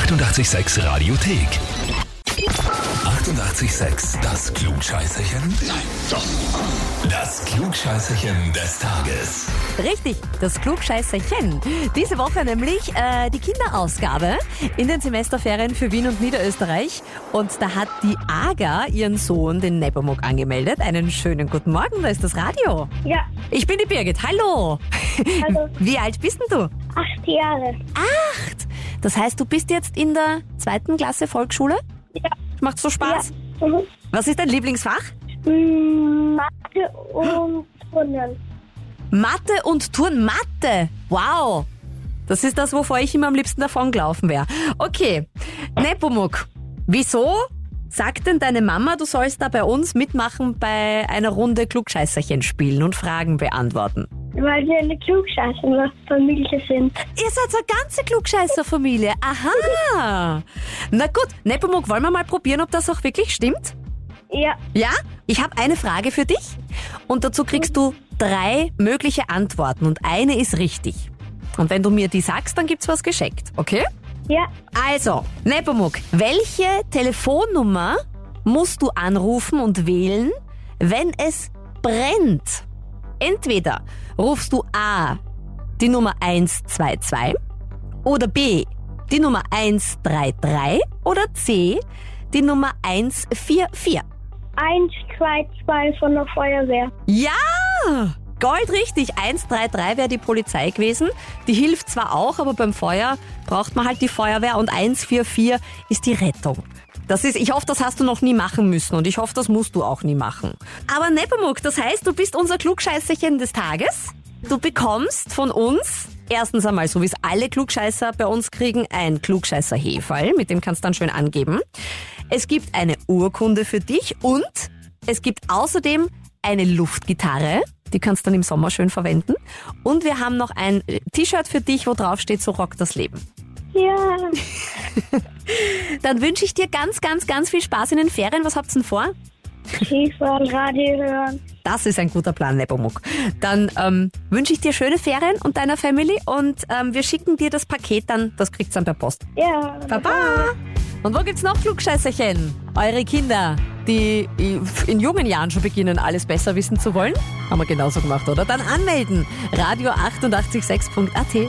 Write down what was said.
886 Radiothek. 88,6. Das Klugscheißerchen? Nein, doch. Das Klugscheißerchen des Tages. Richtig, das Klugscheißerchen. Diese Woche nämlich äh, die Kinderausgabe in den Semesterferien für Wien und Niederösterreich. Und da hat die Aga ihren Sohn, den Nepomuk, angemeldet. Einen schönen guten Morgen, da ist das Radio. Ja, Ich bin die Birgit, hallo. Hallo. Wie alt bist denn du? acht Jahre. Acht. Das heißt, du bist jetzt in der zweiten Klasse Volksschule? Ja. Macht so Spaß? Ja. Mhm. Was ist dein Lieblingsfach? Mm, Mathe und Turnen. Mathe und Turn. Mathe. Wow. Das ist das, wovor ich immer am liebsten davon gelaufen wäre. Okay. Nepomuk, wieso sagt denn deine Mama, du sollst da bei uns mitmachen bei einer Runde Klugscheißerchen spielen und Fragen beantworten? Weil wir eine Klugscheißer-Familie sind. Ihr seid so eine ganze Klugscheißerfamilie. Aha. Na gut, Nepomuk, wollen wir mal probieren, ob das auch wirklich stimmt? Ja, Ja? Ich habe eine Frage für dich und dazu kriegst du drei mögliche Antworten und eine ist richtig. Und wenn du mir die sagst, dann gibt's was geschenkt, okay? ja, Also, Nepomuk, welche Telefonnummer musst du anrufen und wählen, wenn es brennt? Entweder rufst du A die Nummer 122 oder B die Nummer 133 oder C die Nummer 144. eins, zwei, zwei von der Feuerwehr. Ja! Gold richtig. 133 wäre die Polizei gewesen. Die hilft zwar auch, aber beim Feuer braucht man halt die Feuerwehr und 144 ist die Rettung. Das ist, ich hoffe, das hast du noch nie machen müssen und ich hoffe, das musst du auch nie machen. Aber Nepomuk, das heißt, du bist unser Klugscheißerchen des Tages. Du bekommst von uns erstens einmal, so wie es alle Klugscheißer bei uns kriegen, ein klugscheißer Hefall, mit dem kannst du dann schön angeben. Es gibt eine Urkunde für dich und es gibt außerdem eine Luftgitarre, die kannst du dann im Sommer schön verwenden. Und wir haben noch ein T-Shirt für dich, wo drauf steht, so rockt das Leben. Ja, Dann wünsche ich dir ganz, ganz, ganz viel Spaß in den Ferien. Was habt's denn vor? Skifahren, Radio hören. Das ist ein guter Plan, Nepomuk. Dann ähm, wünsche ich dir schöne Ferien und deiner Family und ähm, wir schicken dir das Paket dann, das kriegt's dann per Post. Ja, Baba! Und wo gibt's noch Klugscheißerchen? Eure Kinder, die in jungen Jahren schon beginnen, alles besser wissen zu wollen? Haben wir genauso gemacht, oder? Dann anmelden. Radio 886.at.